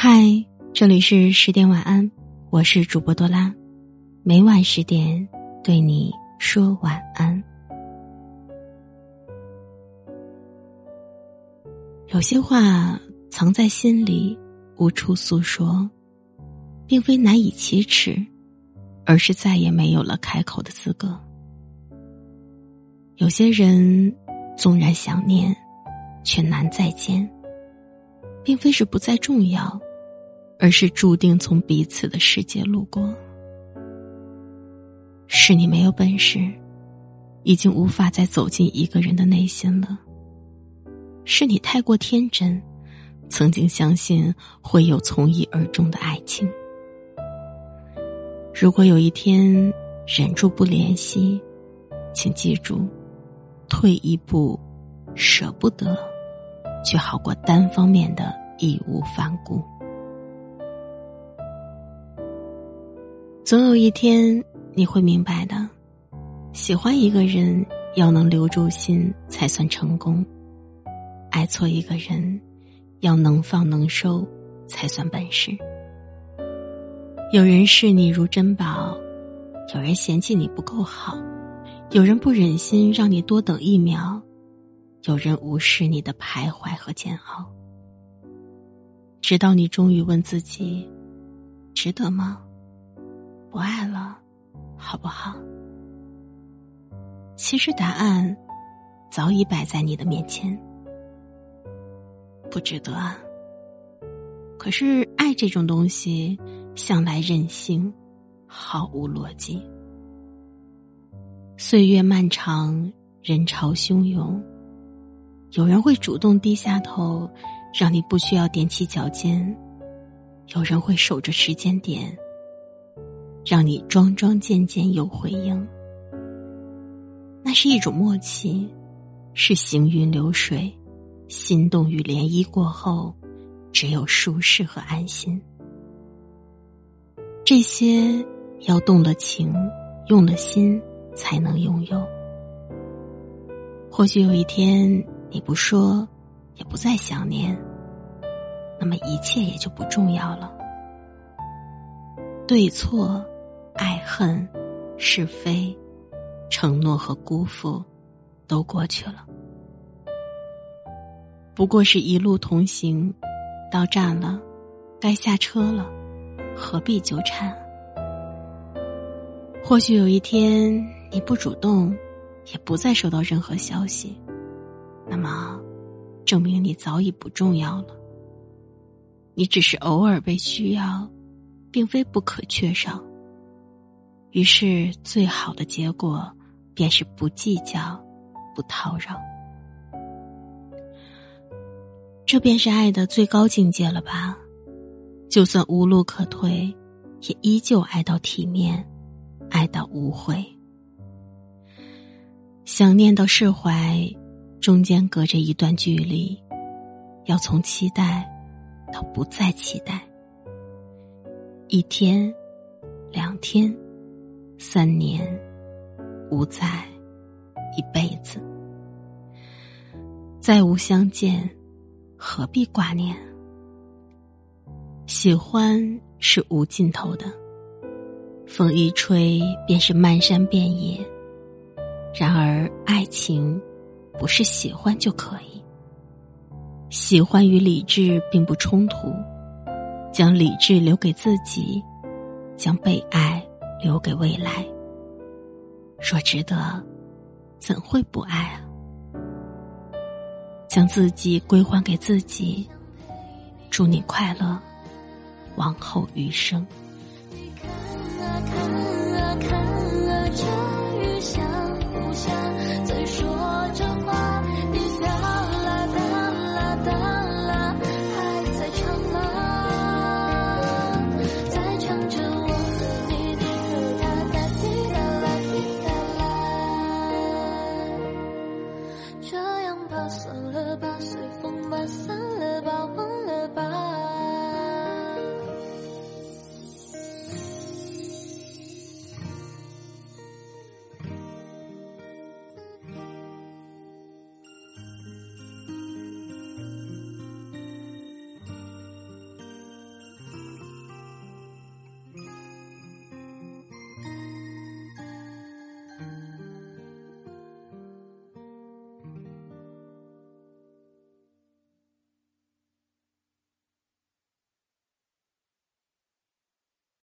嗨，这里是十点晚安，我是主播多拉，每晚十点对你说晚安。有些话藏在心里，无处诉说，并非难以启齿，而是再也没有了开口的资格。有些人纵然想念，却难再见，并非是不再重要。而是注定从彼此的世界路过，是你没有本事，已经无法再走进一个人的内心了。是你太过天真，曾经相信会有从一而终的爱情。如果有一天忍住不联系，请记住，退一步，舍不得，却好过单方面的义无反顾。总有一天你会明白的，喜欢一个人要能留住心才算成功，爱错一个人要能放能收才算本事。有人视你如珍宝，有人嫌弃你不够好，有人不忍心让你多等一秒，有人无视你的徘徊和煎熬，直到你终于问自己：值得吗？不爱了，好不好？其实答案早已摆在你的面前，不值得啊。可是爱这种东西，向来任性，毫无逻辑。岁月漫长，人潮汹涌，有人会主动低下头，让你不需要踮起脚尖；有人会守着时间点。让你桩桩件件有回应，那是一种默契，是行云流水，心动与涟漪过后，只有舒适和安心。这些要动了情，用了心，才能拥有。或许有一天你不说，也不再想念，那么一切也就不重要了。对错。爱恨、是非、承诺和辜负，都过去了。不过是一路同行，到站了，该下车了，何必纠缠？或许有一天你不主动，也不再收到任何消息，那么，证明你早已不重要了。你只是偶尔被需要，并非不可缺少。于是，最好的结果便是不计较，不叨扰。这便是爱的最高境界了吧？就算无路可退，也依旧爱到体面，爱到无悔。想念到释怀，中间隔着一段距离，要从期待到不再期待。一天，两天。三年，无再，一辈子，再无相见，何必挂念？喜欢是无尽头的，风一吹便是漫山遍野。然而，爱情不是喜欢就可以。喜欢与理智并不冲突，将理智留给自己，将被爱。留给未来。若值得，怎会不爱啊？将自己归还给自己，祝你快乐，往后余生。算了吧，随风吧，散了吧，忘。